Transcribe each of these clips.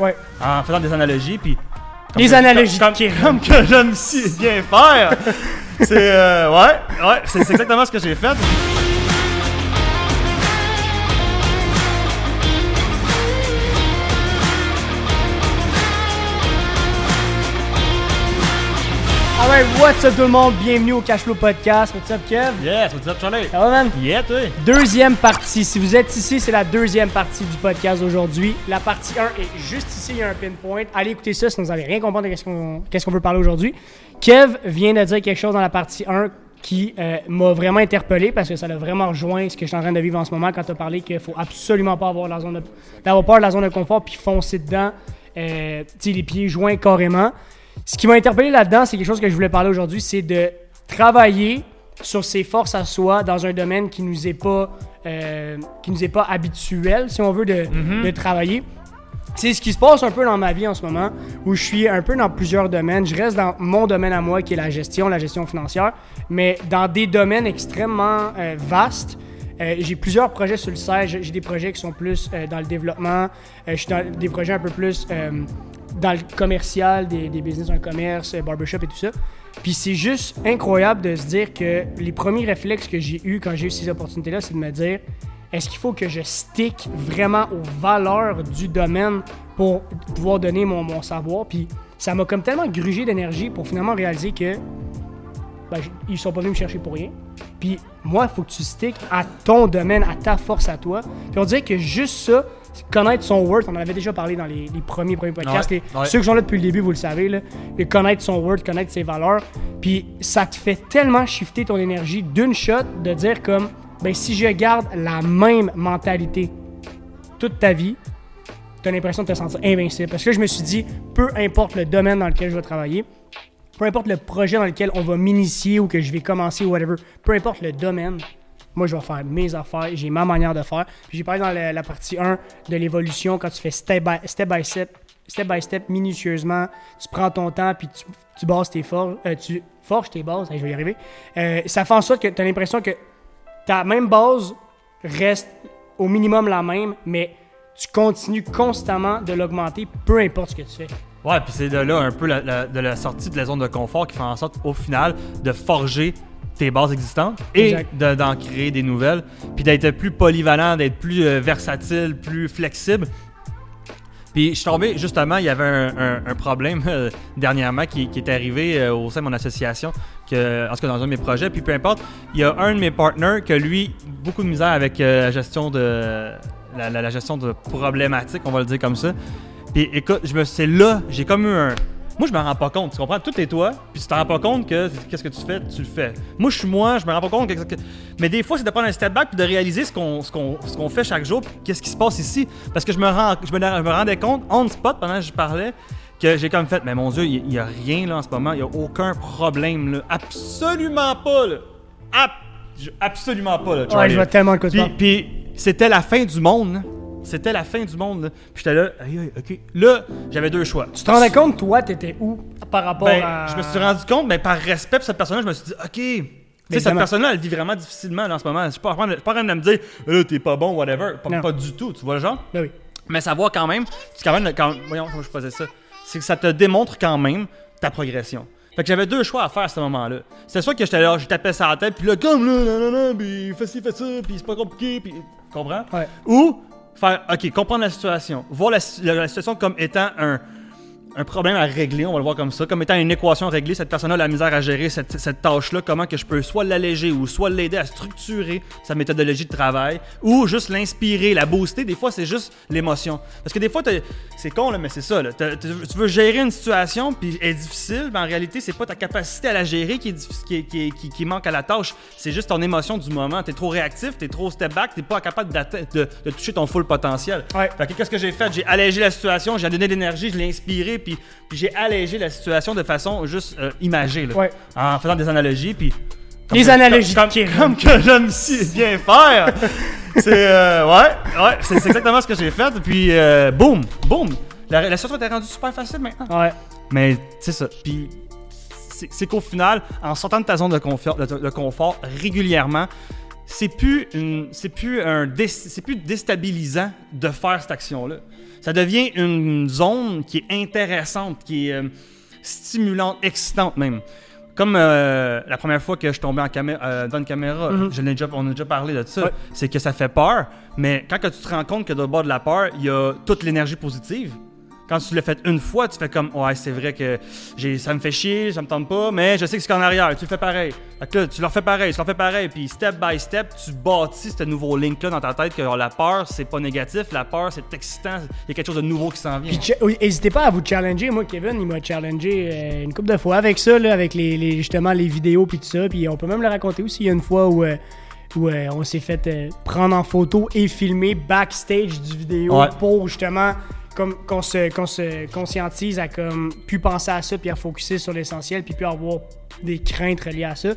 Ouais. en faisant des analogies, puis... Les que- analogies Comme, comme que j'aime si bien faire. c'est... euh, ouais, ouais, c'est exactement ce que j'ai fait. Alright, what's up tout le monde? Bienvenue au Cashflow Podcast. What's up, Kev? Yes, what's up, Charlie? Ça va, man? Yeah, toi? Deuxième partie. Si vous êtes ici, c'est la deuxième partie du podcast d'aujourd'hui. La partie 1 est juste ici, il y a un pinpoint. Allez écouter ça si vous n'allez rien comprendre de qu'est-ce qu'on qu'est-ce qu'on veut parler aujourd'hui. Kev vient de dire quelque chose dans la partie 1 qui euh, m'a vraiment interpellé parce que ça a vraiment rejoint ce que je suis en train de vivre en ce moment quand tu as parlé qu'il faut absolument pas avoir la zone de, d'avoir peur de la zone de confort puis foncer dedans, euh, les pieds joints carrément. Ce qui m'a interpellé là-dedans, c'est quelque chose que je voulais parler aujourd'hui, c'est de travailler sur ses forces à soi dans un domaine qui nous est pas euh, qui nous est pas habituel, si on veut, de, de travailler. C'est ce qui se passe un peu dans ma vie en ce moment, où je suis un peu dans plusieurs domaines. Je reste dans mon domaine à moi, qui est la gestion, la gestion financière, mais dans des domaines extrêmement euh, vastes. Euh, j'ai plusieurs projets sur le site. J'ai des projets qui sont plus euh, dans le développement. Euh, je suis dans des projets un peu plus dans le commercial, des, des business en commerce, euh, barbershop et tout ça. Puis c'est juste incroyable de se dire que les premiers réflexes que j'ai eus quand j'ai eu ces opportunités-là, c'est de me dire est-ce qu'il faut que je stick vraiment aux valeurs du domaine pour pouvoir donner mon, mon savoir? Puis ça m'a comme tellement grugé d'énergie pour finalement réaliser que ben, ils sont pas venus me chercher pour rien. Puis moi, il faut que tu stick à ton domaine, à ta force à toi. Puis on dirait que juste ça, connaître son worth, on en avait déjà parlé dans les, les premiers, premiers podcasts. Ouais, ouais. Ceux qui sont là depuis le début, vous le savez, là, Et connaître son worth, connaître ses valeurs. Puis ça te fait tellement shifter ton énergie d'une shot de dire comme, ben si je garde la même mentalité toute ta vie, tu as l'impression de te sentir invincible. Parce que là, je me suis dit, peu importe le domaine dans lequel je vais travailler, peu importe le projet dans lequel on va m'initier ou que je vais commencer ou whatever, peu importe le domaine, moi, je vais faire mes affaires, j'ai ma manière de faire. Puis j'ai parlé dans la, partie 1 de l'évolution, quand tu fais step by step, step, by step minutieusement, tu prends ton temps, puis tu, tu bases tes forges, euh, tu forges tes bases, Hey, je vais y arriver. Euh, ça fait en sorte que tu as l'impression que ta même base reste au minimum la même, mais tu continues constamment de l'augmenter, peu importe ce que tu fais. Ouais, puis c'est de là un peu la- de la sortie de la zone de confort qui fait en sorte, au final, de forger tes bases existantes et de- d'en créer des nouvelles, puis d'être plus polyvalent, d'être plus euh, versatile, plus flexible. Puis je suis tombé, justement, il y avait un, un- un problème euh, dernièrement qui, qui est arrivé euh, au sein de mon association, que, en tout cas dans un de mes projets. Puis peu importe, il y a un de mes partners que lui, beaucoup de misère avec la gestion de la, la- la gestion de problématiques, on va le dire comme ça. Puis écoute, je me c'est là, j'ai comme eu un. Moi, je me rends pas compte, tu comprends? Tout est toi, puis tu te rends pas compte que qu'est-ce que tu fais, tu le fais. Moi, je suis moi, je me rends pas compte que. que- Mais des fois, c'est de prendre un step back puis de réaliser ce qu'on ce qu'on ce qu'on fait chaque jour, puis qu'est-ce qui se passe ici. Parce que je me, rends, je me, je me rendais compte, on spot, pendant que je parlais, que j'ai comme fait, mais mon Dieu, il y, a rien là en ce moment, il y a aucun problème là. Absolument pas là. Ab- absolument pas là. Ouais, je vois tellement de quoi tu Puis, puis c'était la fin du monde. là. C'était la fin du monde. là. Puis j'étais là, aïe, aïe, ok. Là, j'avais deux choix. Tu te rendais compte, toi, t'étais où? Par rapport Ben, à. je me suis rendu compte, mais par respect pour cette personne-là, je me suis dit, ok. Tu sais, cette personne-là, elle vit vraiment difficilement là, en ce moment. Je suis pas en train de, je suis pas en train de me dire, Euh, t'es pas bon, whatever. Pas, du tout, tu vois le genre? Ben oui. Mais savoir quand même, tu quand même, quand, voyons comment je faisais ça, c'est que ça te démontre quand même ta progression. Fait que j'avais deux choix à faire à ce moment-là. C'était soit que j'étais là, je tapais ça à la tête, puis là, comme là, non, non, non, puis fais ci, fais ça, puis c'est pas compliqué, puis. Comprends? Ouais. Ou faire, ok, comprendre la situation, voir la, situation comme étant un, un problème à régler, on va le voir comme ça, comme étant une équation réglée, cette personne-là a la misère à gérer cette, cette tâche-là, comment que je peux soit l'alléger ou soit l'aider à structurer sa méthodologie de travail, ou juste l'inspirer, la booster. Des fois, c'est juste l'émotion. Parce que des fois, c'est con, là, mais c'est ça. là. Tu veux gérer une situation, puis elle est difficile, mais en réalité, c'est pas ta capacité à la gérer qui, est qui, qui qui- qui manque à la tâche. C'est juste ton émotion du moment. T'es trop réactif, t'es trop step back, t'es pas capable de, de toucher ton full potentiel. Ouais. Qu'est-ce que j'ai fait? J'ai allégé la situation, j'ai donné de l'énergie, je l'ai inspiré, puis, puis j'ai allégé la situation de façon juste euh, imagée, là. Ouais. En faisant des analogies, puis... Les analogies Comme, comme que j'aime si bien faire! c'est... euh, ouais, ouais, c'est exactement ce que j'ai fait, puis euh, boum, boum! La, la situation était rendue super facile maintenant. Ouais. Mais c'est ça. Puis c'est qu'au final, en sortant de ta zone de, de- de confort régulièrement, c'est plus, une- c'est plus, un dé- c'est plus déstabilisant de faire cette action-là. Ça devient une zone qui est intéressante, qui est euh, stimulante, excitante même. Comme euh, la première fois que je tombais en camé- euh, devant une caméra, Mhm. je l'ai déjà, on a déjà parlé de ça, Ouais. c'est que ça fait peur, mais quand que tu te rends compte que de bord de la peur, il y a toute l'énergie positive. Quand tu l'as fait une fois, tu fais comme Ouais, c'est vrai que j'ai, ça me fait chier, ça me tente pas, mais je sais que c'est qu'en arrière, tu le fais pareil. Fait que là, tu leur fais pareil, tu leur fais pareil, puis step by step, tu bâtis ce nouveau link-là dans ta tête que genre, la peur, c'est pas négatif, la peur, c'est excitant, il y a quelque chose de nouveau qui s'en vient. Puis cha- oui, N'hésitez pas à vous challenger. Moi, Kevin, il m'a challengé euh, une couple de fois avec ça, là, avec les, les- justement les vidéos puis tout ça. Puis on peut même le raconter aussi. Il y a une fois où, euh, où euh, on s'est fait euh, prendre en photo et filmer backstage du vidéo Ouais. pour justement comme qu'on se, se conscientise à comme plus penser à ça puis à focuser sur l'essentiel puis plus avoir des craintes reliées à ça.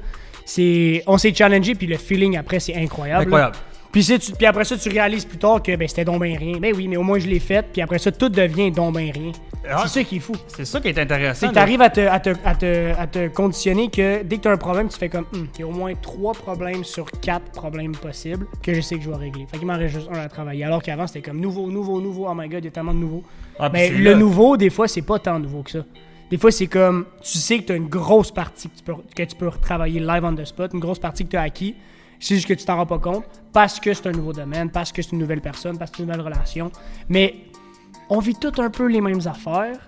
C'est, on s'est challengé puis le feeling après c'est incroyable. Incroyable. Puis, c'est- tu- puis après ça, tu réalises plus tard que ben, c'était donc ben rien. Ben oui, mais au moins je l'ai fait. Puis après ça, tout devient donc ben rien. Ah. C'est ça qui est fou. C'est ça qui est intéressant. C'est que là. tu arrives à te, à, te, à, te, à te conditionner que dès que tu as un problème, tu fais comme, Hum, il y a au moins trois problèmes sur quatre problèmes possibles que je sais que je vais régler. Fait qu'il m'en reste juste un à travailler. Alors qu'avant, c'était comme nouveau, nouveau, nouveau. Oh my god, il y a tellement de nouveaux. Ah, Mais c'est le là- nouveau, des fois, c'est pas tant nouveau que ça. Des fois, c'est comme, tu sais que tu as une grosse partie que tu, peux, que tu peux travailler live on the spot, une grosse partie que tu as acquis. C'est juste que tu t'en rends pas compte parce que c'est un nouveau domaine, parce que c'est une nouvelle personne, parce que c'est une nouvelle relation. Mais on vit tous un peu les mêmes affaires.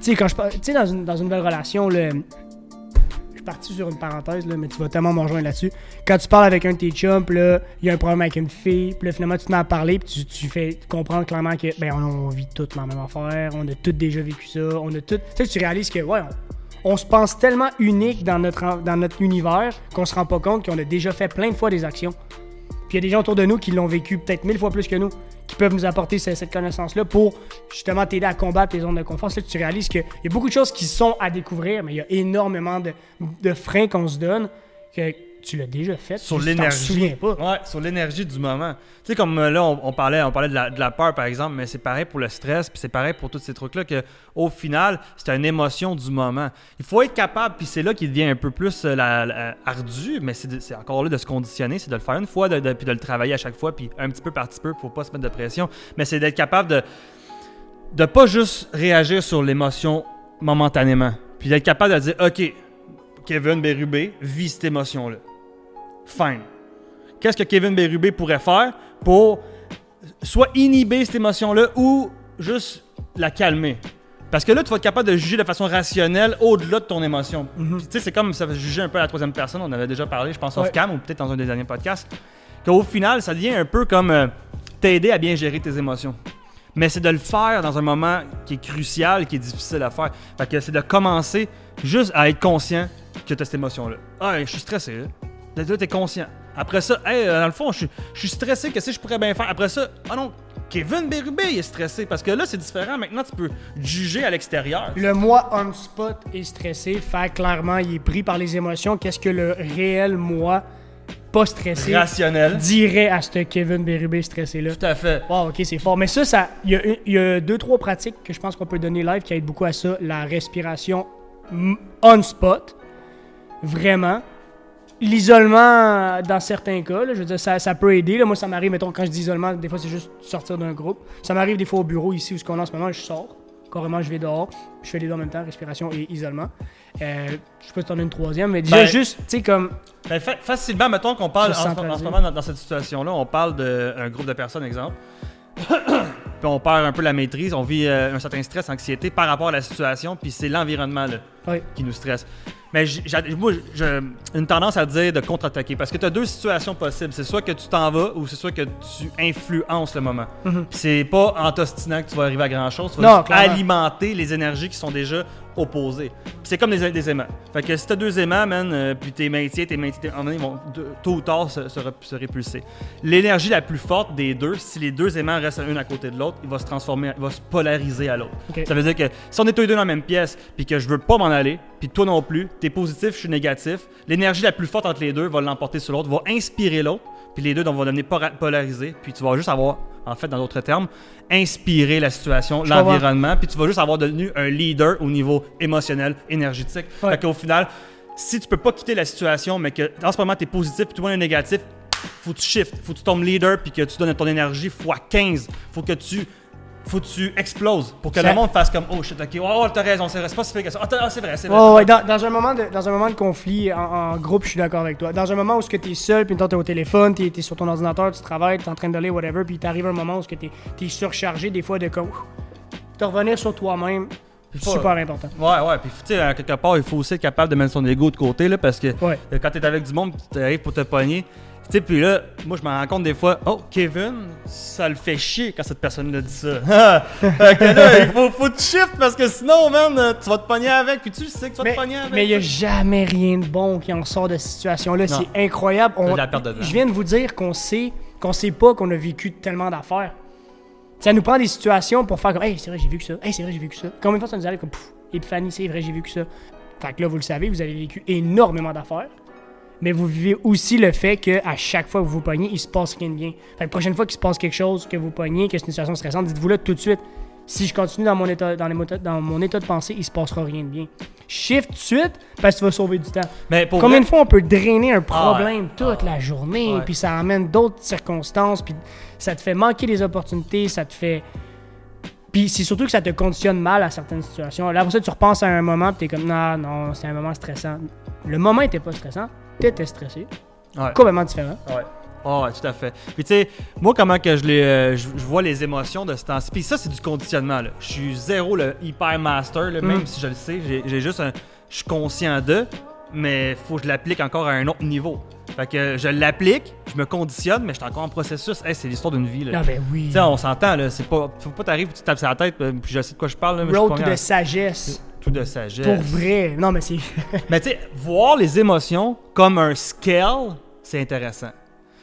Tu sais, quand je tu sais, dans une, dans une nouvelle relation, le, je suis parti sur une parenthèse, là, mais tu vas tellement me rejoindre là-dessus. Quand tu parles avec un de tes chums, là, il y a un problème avec une fille, puis finalement, tu te mets à parler, puis tu, tu fais comprendre clairement que, ben, on, vit toutes la même affaire, on a tous déjà vécu ça, on a tout. Tu sais, tu réalises que, ouais, on, on se pense tellement unique dans notre, univers qu'on se rend pas compte qu'on a déjà fait plein de fois des actions. Puis il y a des gens autour de nous qui l'ont vécu peut-être mille fois plus que nous, qui peuvent nous apporter ce- cette connaissance-là pour justement t'aider à combattre les zones de confort. Là tu réalises qu'il y a beaucoup de choses qui sont à découvrir, mais il y a énormément de, freins qu'on se donne tu l'as déjà fait. sur l'énergie. Ouais, sur l'énergie du moment. Tu sais, comme euh, là, on, on parlait, on parlait de la, de la peur, par exemple, mais c'est pareil pour le stress, puis c'est pareil pour tous ces trucs-là, que au final, c'est une émotion du moment. Il faut être capable, puis c'est là qu'il devient un peu plus euh, la- la- ardu, mais c'est encore là de se conditionner, c'est de le faire une fois, de, de- puis de le travailler à chaque fois, puis un petit peu par petit peu, faut pas se mettre de pression, mais c'est d'être capable de de pas juste réagir sur l'émotion momentanément, puis d'être capable de dire, OK, Kevin Bérubé vit cette émotion-là. Fine. Qu'est-ce que Kevin Bérubé pourrait faire pour soit inhiber cette émotion-là ou juste la calmer? Parce que là, tu vas être capable de juger de façon rationnelle au-delà de ton émotion. Mhm. Tu sais, c'est comme ça, juger un peu à la troisième personne. On avait déjà parlé, je pense, Ouais. off-cam ou peut-être dans un des derniers podcasts. Qu'au final, ça devient un peu comme euh, t'aider à bien gérer tes émotions. Mais c'est de le faire dans un moment qui est crucial, qui est difficile à faire. Fait que c'est de commencer juste à être conscient que tu as cette émotion-là. Ah, je suis stressé, là. Là, tu es conscient. Après ça, hey, euh, dans le fond, je suis- je suis stressé, qu'est-ce que je pourrais bien faire? Après ça, ah non, Kevin Bérubé est stressé. Parce que là, c'est différent. Maintenant, tu peux juger à l'extérieur. Le moi on spot est stressé, fait clairement, il est pris par les émotions. Qu'est-ce que le réel moi pas stressé Rationnel. dirait à ce Kevin Bérubé stressé-là? Tout à fait. Wow, ok, c'est fort. Mais ça, ça, il y, y a deux, trois pratiques que je pense qu'on peut donner live qui aident beaucoup à ça. La respiration on spot, vraiment. L'isolement, dans certains cas, là, je veux dire, ça, ça peut aider. là. Moi, ça m'arrive, mettons, quand je dis isolement, des fois, c'est juste sortir d'un groupe. Ça m'arrive des fois au bureau ici où ce qu'on est en ce moment, je sors. Carrément, je vais dehors. Je fais les deux en même temps, respiration et isolement. Euh, je sais pas si t'en as une troisième, mais déjà, Ben- juste, tu sais, comme. Ben, fa- facilement, mettons qu'on parle en, ce- en centraliser. ce moment dans, dans cette situation-là, on parle d'un groupe de personnes, exemple. puis on perd un peu la maîtrise, on vit euh, un certain stress, anxiété par rapport à la situation, puis c'est l'environnement Ouais. qui nous stresse. Mais moi, j'ai une tendance à dire de contre-attaquer parce que tu as deux situations possibles. C'est soit que tu t'en vas ou c'est soit que tu influences le moment. Puis c'est pas en t'ostinant que tu vas arriver à grand-chose. Tu vas Non, alimenter les énergies qui sont déjà opposées. Puis c'est comme des, des aimants. Fait que si t'as deux aimants, man, euh, puis tes maintiens, tes maintiens, ils vont de- tôt ou tard se, se se répulser. L'énergie la plus forte des deux, si les deux aimants restent un à côté de l'autre, il va se transformer, il va se polariser à l'autre. Ça veut dire que si on est tous les deux dans la même pièce, puis que je veux pas m'en aller, puis toi non plus, t'es positif, je suis négatif, l'énergie la plus forte entre les deux va l'emporter sur l'autre, va inspirer l'autre, puis les deux donc, vont devenir polarisés, puis tu vas juste avoir, en fait, dans d'autres termes, inspiré la situation, l'environnement, puis tu vas juste avoir devenu un leader au niveau émotionnel, énergétique. Ouais. Fait qu'au final, si tu peux pas quitter la situation, mais que en ce moment t'es positif, puis tout le monde est négatif, faut que tu shift, faut que tu tombes leader puis que tu donnes ton énergie x 15. Faut que tu faut que tu exploses pour que Ça- le monde fasse comme oh shit ok oh t'as raison c'est pas si pire que ça Ah, ah, c'est vrai c'est vrai. Ouais, dans, dans un moment de, dans un moment de conflit en, en groupe, je suis d'accord avec toi. Dans un moment où tu es seul, puis tu es au téléphone, tu es, sur ton ordinateur, tu travailles, tu es en train de lire, whatever, puis t'arrive un moment où tu es, surchargé des fois de comme. De revenir sur toi-même, super important. Ouais, ouais, puis tu sais, à quelque part, il faut aussi être capable de mettre son ego de côté, là, parce que Ouais. quand t'es avec du monde, tu arrives pour te pogner. Tu sais, puis là, moi, je me rends compte des fois, oh, Kevin, ça le fait chier quand cette personne-là dit ça. fait que là, il faut, faut te shift parce que sinon, man, tu vas te pogner avec, puis tu sais que tu vas Mais te pogner avec. mais il n'y a jamais rien de bon qui en sort de cette situation-là. C'est incroyable. On- la perte de temps. je viens de vous dire qu'on sait qu'on sait pas qu'on a vécu tellement d'affaires. Ça nous prend des situations pour faire comme Hey, c'est vrai, j'ai vécu ça. Hey, c'est vrai, j'ai vécu ça. Combien de fois ça nous arrive comme Pouf, Épiphanie, c'est vrai, j'ai vécu ça. Fait que là, vous le savez, vous avez vécu énormément d'affaires. Mais vous vivez aussi le fait que à chaque fois que vous vous pognez, il se passe rien de bien. Fait que la prochaine fois qu'il se passe quelque chose, que vous pognez, que c'est une situation stressante, dites-vous là tout de suite. Si je continue dans mon état, dans, les motos- dans mon état de pensée, il se passera rien de bien. Shift tout de suite parce que tu vas sauver du temps. Mais pour Combien de fois on peut drainer un problème Ah toute la journée, Ouais. puis ça amène d'autres circonstances, puis ça te fait manquer des opportunités, ça te fait. Puis c'est surtout que ça te conditionne mal à certaines situations. Là, après ça, tu repenses à un moment, puis t'es comme, non, non, c'est un moment stressant. Le moment était pas stressant, t'étais stressé. Ouais. Complètement différent. Ouais. Ah ouais, tout à fait. Puis tu sais, moi, comment que je, les, euh, je, je vois les émotions de ce temps-ci. Puis ça, c'est du conditionnement. Là. Je suis zéro le hyper master, là, Mm. même si je le sais. J'ai, juste un. Je suis conscient de, mais faut que je l'applique encore à un autre niveau. Fait que je l'applique, je me conditionne, mais je suis encore en processus. Hey, c'est l'histoire d'une vie. Là. Non, ben oui. Tu sais, on s'entend, là. C'est pas. Faut pas t'arriver, tu tapes sur la tête, euh, puis je sais de quoi je parle. Là, mais je suis Road pas to bien- the sagesse. Tout de sagesse. Pour vrai. Non, mais c'est. Mais tu sais, voir les émotions comme un scale, c'est intéressant.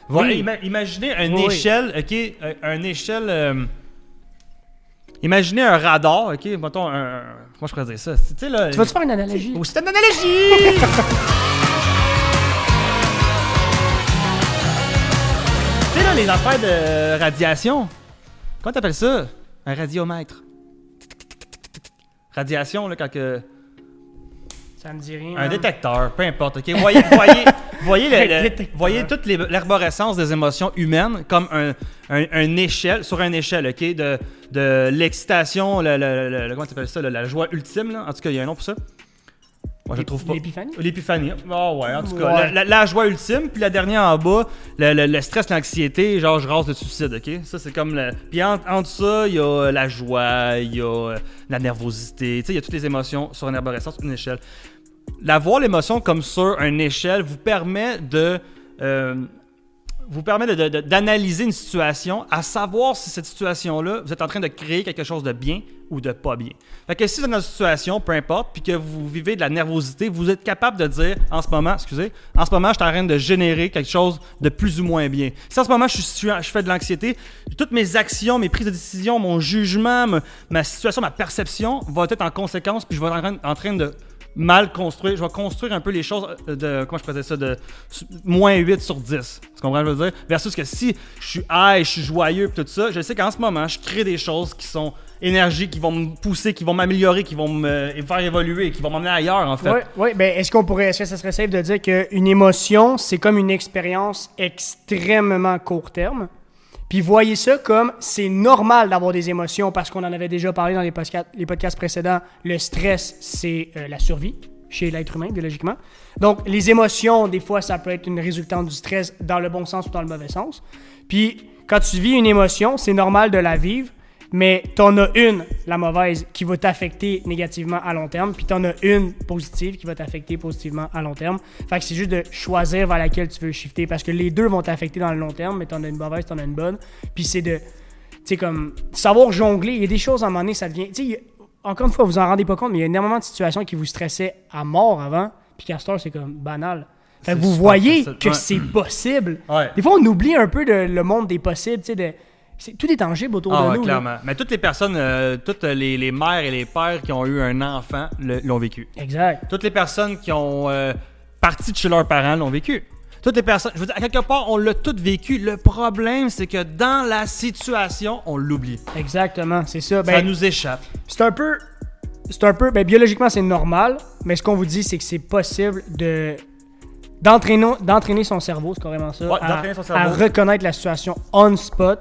Voilà, Oui. ima- imaginez une Oui, échelle, ok, une échelle. euh, imaginez un radar, ok, mettons un. un- Comment je pourrais dire ça? Tu sais, là. tu vas-tu faire une analogie? Oh, c'est une analogie! tu sais, là, les affaires de radiation. Comment t'appelles ça? Un radiomètre. Radiation, là, quand que. Ça me dit rien. Un détecteur, peu importe. ok? Voyez, voyez, voyez, le- le- voyez toute l'arborescence des émotions humaines comme un, un- un échelle, sur une échelle, ok, de, de l'excitation, le, comment tu appelles ça, la joie ultime. Là? En tout cas, il y a un nom pour ça. Moi, je trouve pas. L'épiphanie? L'épiphanie. Ah ouais, en tout cas, Ouais. la, la- la joie ultime, puis la dernière en bas, le, le- le stress, l'anxiété, genre je rase le suicide, ok? Ça, c'est comme le. Puis en, en dessous ça, il y a la joie, il y a euh, la nervosité, tu sais, il y a toutes les émotions sur une arborescence, une échelle. La voir l'émotion comme sur une échelle vous permet de. euh, vous permet d'analyser une situation, à savoir si cette situation-là, vous êtes en train de créer quelque chose de bien ou de pas bien. Fait que si vous êtes dans une situation, peu importe, puis que vous vivez de la nervosité, vous êtes capable de dire en ce moment, excusez, en ce moment, je suis en train de générer quelque chose de plus ou moins bien. Si en ce moment, je, suis, je fais de l'anxiété, toutes mes actions, mes prises de décision, mon jugement, ma, situation, ma perception vont être en conséquence, puis je vais être en train de mal construire. Je vais construire un peu les choses euh, de. Comment je ça De moins 8 sur 10. Tu comprends ce que je veux dire? Versus que si je suis high, je suis joyeux, pis tout ça, je sais qu'en ce moment, je crée des choses qui sont énergiques, qui vont me pousser, qui vont m'améliorer, qui vont me faire évoluer, qui vont m'emmener ailleurs, en fait. Oui, ouais, ben est-ce qu'on pourrait, est-ce que ça serait safe de dire qu'une émotion, c'est comme une expérience extrêmement court terme? Puis voyez ça comme c'est normal d'avoir des émotions parce qu'on en avait déjà parlé dans les podcasts, les podcasts précédents. Le stress, c'est euh, la survie chez l'être humain, biologiquement. Donc, les émotions, des fois, ça peut être une résultante du stress dans le bon sens ou dans le mauvais sens. Puis, quand tu vis une émotion, c'est normal de la vivre, mais t'en as une, la mauvaise, qui va t'affecter négativement à long terme, puis t'en as une positive qui va t'affecter positivement à long terme. Fait que c'est juste de choisir vers laquelle tu veux shifter, parce que les deux vont t'affecter dans le long terme, mais t'en as une mauvaise, t'en as une bonne. Puis c'est de, tu sais, comme, savoir jongler. Il y a des choses à un moment donné, ça devient, tu sais, encore une fois, vous en rendez pas compte, mais il y a énormément de situations qui vous stressaient à mort avant, puis heure, c'est comme banal. Fait que vous voyez que c'est possible. Ouais. Des fois, on oublie un peu de- le monde des possibles, tu sais, de... Tout est tangible autour Ah de nous. là. clairement. Mais toutes les personnes, euh, toutes les, les mères et les pères qui ont eu un enfant l'ont vécu. Exact. Toutes les personnes qui ont euh, parti de chez leurs parents l'ont vécu. Toutes les personnes, je veux dire, à quelque part, on l'a toutes vécu. Le problème, c'est que dans la situation, on l'oublie. Exactement, c'est ça. Ça Ben, nous échappe. c'est un peu. C'est un peu. Ben, biologiquement, c'est normal, mais ce qu'on vous dit, c'est que c'est possible de d'entraîner son cerveau, c'est carrément ça. Ouais, à, d'entraîner son à cerveau. reconnaître la situation on spot.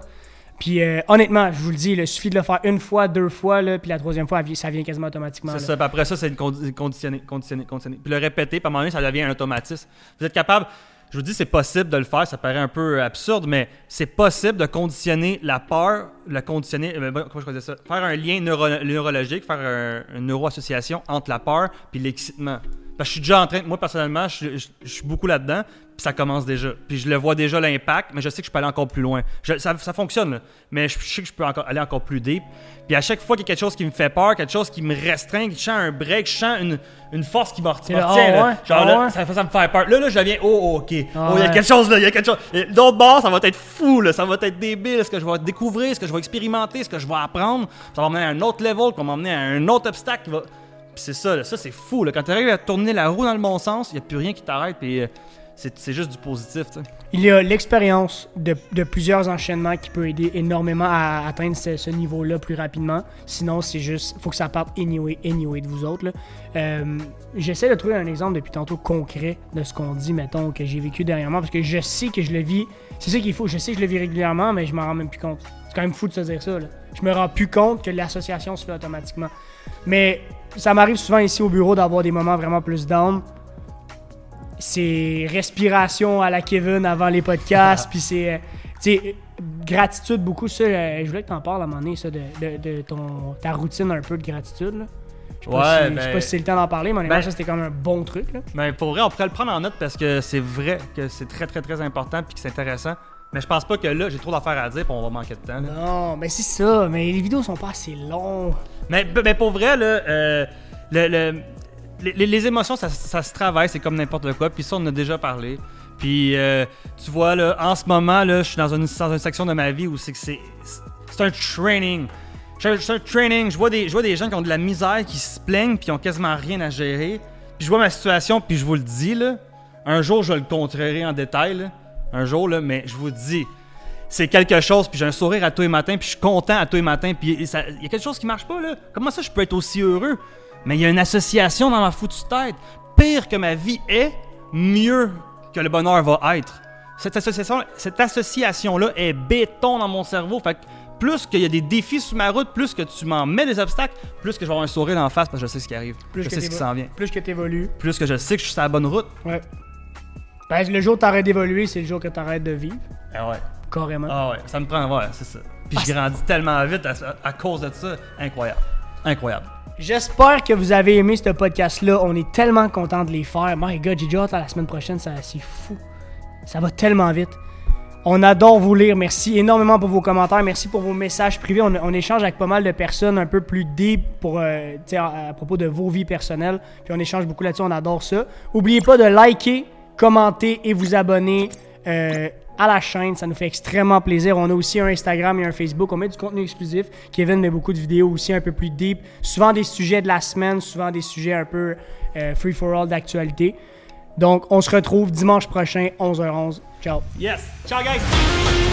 Puis euh, honnêtement, je vous le dis, il suffit de le faire une fois, deux fois, là, puis la troisième fois, ça vient quasiment automatiquement. C'est ça. Puis après ça, c'est une condi- conditionné, conditionné, conditionné. Puis le répéter, puis à un moment donné, ça devient un automatisme. Vous êtes capable. Je vous dis, c'est possible de le faire. Ça paraît un peu absurde, mais c'est possible de conditionner la peur, la conditionner. euh, bon, comment je ça? Faire un lien neuro- neurologique, faire un- une neuroassociation entre la peur puis l'excitement. Parce que je suis déjà en train, moi personnellement, je, je- je suis beaucoup là-dedans, puis ça commence déjà. Puis je le vois déjà l'impact, mais je sais que je peux aller encore plus loin. Je- ça, ça fonctionne, là. mais je, sais que je peux encore, aller encore plus deep. Puis à chaque fois qu'il y a quelque chose qui me fait peur, quelque chose qui me restreint, que je sens un break, je sens une, une force qui me retient. retient, ah là. ouais? Genre Ah là, ouais? ça, ça me fait peur. Là, là, je deviens, oh, oh, ok. Ah oh, il y a quelque chose là, il y a quelque chose. D'autre bord, ça va être fou, là. ça va être débile. Ce que je vais découvrir, ce que je vais expérimenter, ce que je vais apprendre, ça va m'emmener à un autre level, qui va m'emmener à un autre obstacle. qui va- C'est ça, ça c'est fou. Quand tu arrives à tourner la roue dans le bon sens, il n'y a plus rien qui t'arrête. Puis euh, c'est juste du positif. Il y a l'expérience de, plusieurs enchaînements qui peut aider énormément à atteindre ce, niveau-là plus rapidement. Sinon, c'est juste, faut que ça parte anyway, anyway de vous autres. Euh, J'essaie de trouver un exemple depuis tantôt concret de ce qu'on dit, mettons, que j'ai vécu dernièrement, parce que je sais que je le vis. C'est ça qu'il faut. Je sais que je le vis régulièrement, mais je m'en rends même plus compte. C'est quand même fou de se dire ça. Là. Je me rends plus compte que l'association se fait automatiquement. Mais ça m'arrive souvent ici au bureau d'avoir des moments vraiment plus down c'est respiration à la Kevin avant les podcasts, puis c'est, euh, tu gratitude beaucoup, ça, euh, je voulais que t'en parles à un moment donné, ça, de, de, de ton, ta routine un peu de gratitude, là. Je sais pas, Ouais, si, sais ben- pas si c'est le temps d'en parler, mais Ben- ça, c'était comme un bon truc, là. Mais pour vrai, on pourrait le prendre en note parce que c'est vrai que c'est très, très, très important puis que c'est intéressant. Mais je pense pas que là, j'ai trop d'affaires à dire puis on va manquer de temps. là. Non, mais c'est ça, mais les vidéos sont pas assez longues. Mais, mais pour vrai, là, euh, le- le- les, les émotions, ça, ça se travaille, c'est comme n'importe quoi. Puis ça, on en a déjà parlé. Puis euh, tu vois, là, en ce moment, là, je suis dans une, dans une section de ma vie où c'est que c'est un training. C'est un training. Je vois, des, je vois des gens qui ont de la misère, qui se plaignent, puis qui ont quasiment rien à gérer. Puis je vois ma situation, puis je vous le dis, là, un jour, je le contrerai en détail. un jour, là, mais je vous dis, c'est quelque chose, puis j'ai un sourire à tous les matins, puis je suis content à tous les matins, puis il y a quelque chose qui marche pas, là. Comment ça, je peux être aussi heureux? Mais il y a une association dans ma foutue tête. Pire que ma vie est, mieux que le bonheur va être. Cette association, cette association-là est béton dans mon cerveau. Fait que plus qu'il y a des défis sur ma route, plus que tu m'en mets des obstacles, plus que je vais avoir un sourire la face parce que je sais ce qui arrive. Plus je que sais ce qui t'évo- s'en vient. Plus que t'évolues. Plus que je sais que je suis sur la bonne route. Ouais. Ben, le jour où t'arrêtes d'évoluer, c'est le jour que t'arrêtes de vivre. Ah ouais. Carrément. Ah ouais, ça me prend, ouais, c'est ça. Puis je grandis tellement vite à, à cause de ça. Incroyable. Incroyable. J'espère que vous avez aimé ce podcast-là. On est tellement content de les faire. My God, j'ai déjà hâte à la semaine prochaine. Ça, c'est fou. Ça va tellement vite. On adore vous lire. Merci énormément pour vos commentaires. Merci pour vos messages privés. On, on échange avec pas mal de personnes un peu plus deep pour, euh, à propos de vos vies personnelles. Puis on échange beaucoup là-dessus. On adore ça. N'oubliez pas de liker, commenter et vous abonner. euh, à la chaîne, ça nous fait extrêmement plaisir. On a aussi un Instagram et un Facebook. On met du contenu exclusif. Kevin met beaucoup de vidéos aussi un peu plus deep. Souvent des sujets de la semaine, souvent des sujets un peu euh, free for all d'actualité. Donc, on se retrouve dimanche prochain, 11h11. Ciao. Yes. Ciao, guys.